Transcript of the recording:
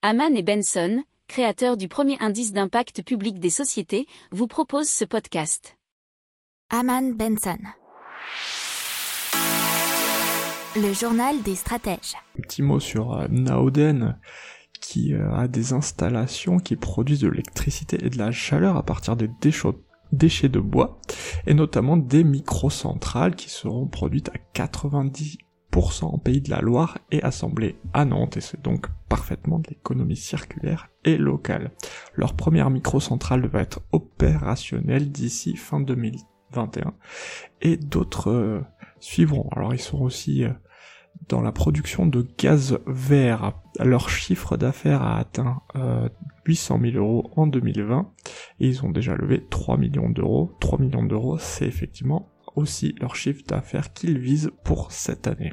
Haman et Benson, créateurs du premier indice d'impact public des sociétés, vous proposent ce podcast. Haman Benson. Le journal des stratèges. Un petit mot sur euh, Naoden, qui euh, a des installations qui produisent de l'électricité et de la chaleur à partir des déchets de bois, et notamment des microcentrales qui seront produites à 90 en Pays de la Loire et assemblées à Nantes, et c'est donc parfaitement de l'économie circulaire et locale. Leur première microcentrale va être opérationnelle d'ici fin 2021, et d'autres euh, suivront. Alors ils sont aussi euh, dans la production de gaz vert. Leur chiffre d'affaires a atteint 800 euh, 000 euros en 2020 et ils ont déjà levé 3 millions d'euros. 3 millions d'euros, c'est effectivement aussi leur chiffre d'affaires qu'ils visent pour cette année.